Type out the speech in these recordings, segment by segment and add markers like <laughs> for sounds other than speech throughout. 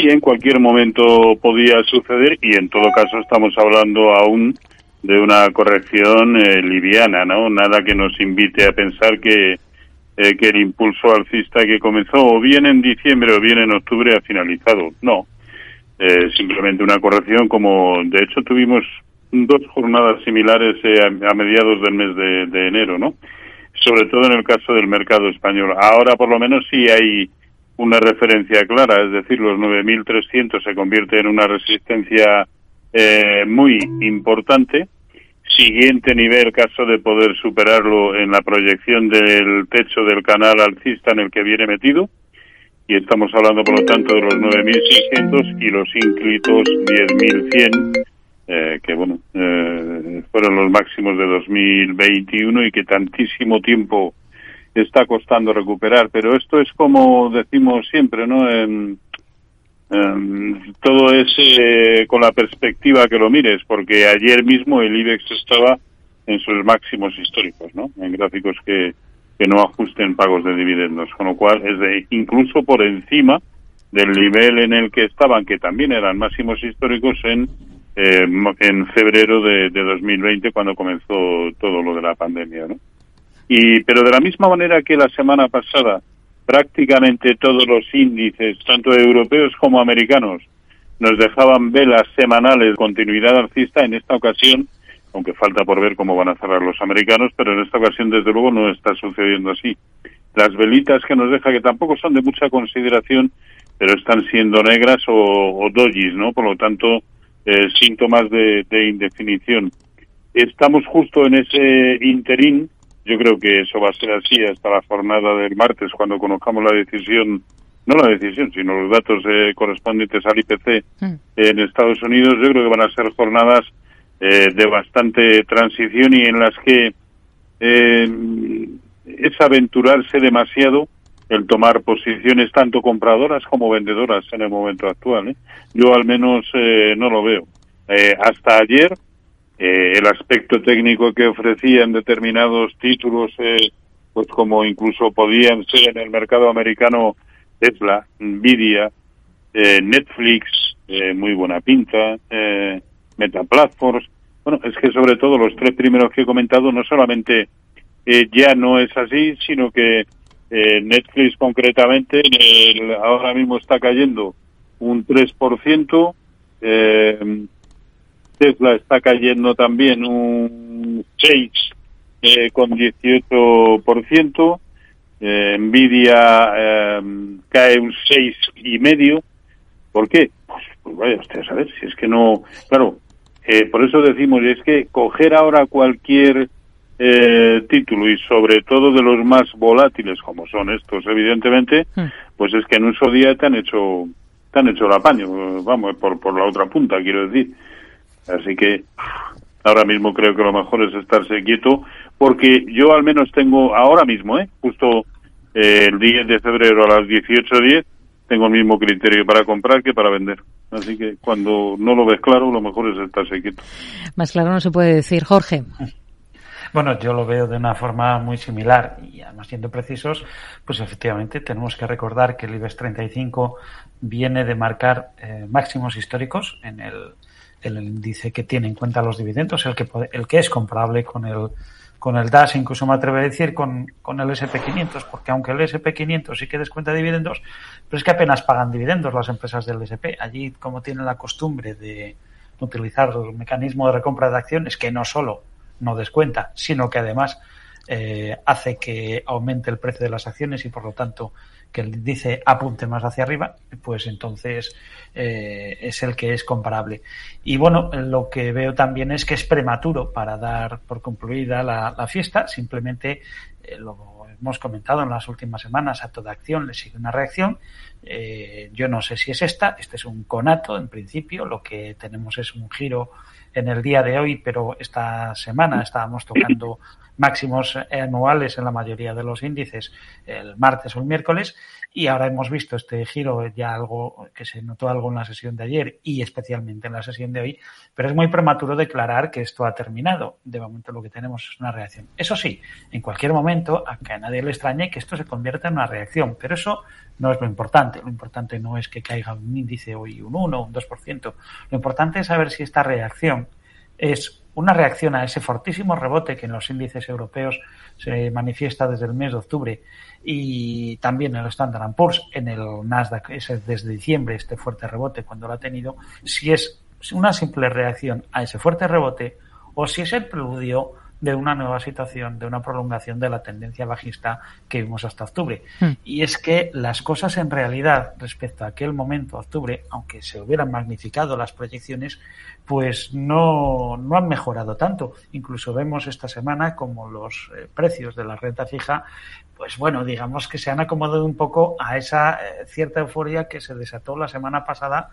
sí, en cualquier momento podía suceder y en todo caso estamos hablando aún de una corrección eh, liviana, ¿no? Nada que nos invite a pensar que, eh, que el impulso alcista que comenzó o bien en diciembre o bien en octubre ha finalizado. No, eh, simplemente una corrección como de hecho tuvimos dos jornadas similares a, mediados del mes de, de enero, ¿no? Sobre todo en el caso del mercado español. Ahora por lo menos sí hay una referencia clara, es decir, los 9.300 se convierte en una resistencia eh, muy importante. Siguiente nivel, caso de poder superarlo en la proyección del techo del canal alcista en el que viene metido. Y estamos hablando, por lo tanto, de los 9.600 y los ínclitos 10.100, eh, que bueno, eh, fueron los máximos de 2021 y que tantísimo tiempo está costando recuperar. Pero esto es como decimos siempre, ¿no? En, todo es eh, con la perspectiva que lo mires, porque ayer mismo el IBEX estaba en sus máximos históricos, ¿no? En gráficos que, que no ajusten pagos de dividendos, con lo cual es de, incluso por encima del nivel en el que estaban, que también eran máximos históricos en eh, en febrero de, de 2020 cuando comenzó todo lo de la pandemia, ¿no? Y, pero de la misma manera que la semana pasada prácticamente todos los índices, tanto europeos como americanos, nos dejaban velas semanales de continuidad alcista, en esta ocasión, aunque falta por ver cómo van a cerrar los americanos, pero en esta ocasión desde luego no está sucediendo así. Las velitas que nos deja, que tampoco son de mucha consideración, pero están siendo negras o, o dojis, ¿no? Por lo tanto, eh, síntomas de, de indefinición. Estamos justo en ese interín yo creo que eso va a ser así hasta la jornada del martes, cuando conozcamos la decisión, no la decisión, sino los datos eh, correspondientes al IPC mm. en Estados Unidos. Yo creo que van a ser jornadas eh, de bastante transición y en las que eh, es aventurarse demasiado el tomar posiciones tanto compradoras como vendedoras en el momento actual. Yo al menos no lo veo. hasta ayer eh, el aspecto técnico que ofrecían determinados títulos, eh, pues como incluso podían ser en el mercado americano Tesla, Nvidia, eh, Netflix, muy buena pinta, Meta Platforms. Bueno, es que sobre todo los tres primeros que he comentado no solamente ya no es así, sino que Netflix concretamente ahora mismo está cayendo un 3%, eh, Tesla está cayendo también un 6 eh, con 18%, eh, Nvidia em, cae un seis y medio. ¿Por qué? Pues, pues vaya usted a saber, si es que no, claro, eh, por eso decimos, es que coger ahora cualquier eh, título y sobre todo de los más volátiles como son estos, evidentemente, hmm. pues es que en un solo día te han hecho, te han hecho el apaño, vamos, por, por la otra punta, quiero decir. Así que ahora mismo creo que lo mejor es estarse quieto, porque yo al menos tengo ahora mismo, ¿eh? justo eh, el 10 de febrero a las 18.10, tengo el mismo criterio para comprar que para vender. Así que cuando no lo ves claro, lo mejor es estarse quieto. Más claro no se puede decir, Jorge. Bueno, yo lo veo de una forma muy similar y además siendo precisos, pues efectivamente tenemos que recordar que el IBEX 35 viene de marcar eh, máximos históricos en el el índice que tiene en cuenta los dividendos, el que, el que es comparable con el, con el DAS, incluso me atrevo a decir con, con el SP500, porque aunque el SP500 sí que descuenta dividendos, pero es que apenas pagan dividendos las empresas del SP. Allí, como tienen la costumbre de utilizar el mecanismo de recompra de acciones, que no solo no descuenta, sino que además eh, hace que aumente el precio de las acciones y por lo tanto que dice apunte más hacia arriba, pues entonces eh, es el que es comparable. Y bueno, lo que veo también es que es prematuro para dar por concluida la, fiesta, simplemente eh, lo hemos comentado en las últimas semanas, a toda acción le sigue una reacción. Yo no sé si es esta, este es un conato en principio, lo que tenemos es un giro en el día de hoy, pero esta semana estábamos tocando <laughs> máximos anuales en la mayoría de los índices el martes o el miércoles y ahora hemos visto este giro ya algo que se notó algo en la sesión de ayer y especialmente en la sesión de hoy, pero es muy prematuro declarar que esto ha terminado. De momento lo que tenemos es una reacción. Eso sí, en cualquier momento a que a nadie le extrañe que esto se convierta en una reacción, pero eso no es lo importante. Lo importante no es que caiga un índice hoy un 1 o un 2%. Lo importante es saber si esta reacción es una reacción a ese fortísimo rebote que en los índices europeos se manifiesta desde el mes de octubre y también en el Standard Poor's, en el Nasdaq, ese desde diciembre, este fuerte rebote cuando lo ha tenido, si es una simple reacción a ese fuerte rebote o si es el preludio de una nueva situación, de una prolongación de la tendencia bajista que vimos hasta octubre. Hmm. Y es que las cosas en realidad respecto a aquel momento, octubre, aunque se hubieran magnificado las proyecciones, pues no, no han mejorado tanto. Incluso vemos esta semana como los eh, precios de la renta fija, pues bueno, digamos que se han acomodado un poco a esa eh, cierta euforia que se desató la semana pasada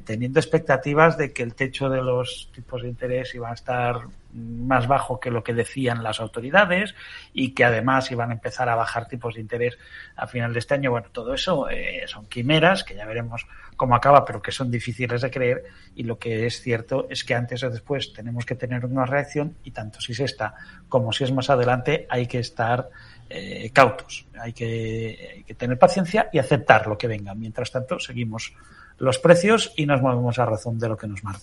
teniendo expectativas de que el techo de los tipos de interés iba a estar más bajo que lo que decían las autoridades y que además iban a empezar a bajar tipos de interés a final de este año. Bueno, todo eso eh, son quimeras que ya veremos cómo acaba, pero que son difíciles de creer y lo que es cierto es que antes o después tenemos que tener una reacción y tanto si es esta como si es más adelante hay que estar eh, cautos, hay que tener paciencia y aceptar lo que venga. Mientras tanto, seguimos los precios y nos movemos a razón de lo que nos marca.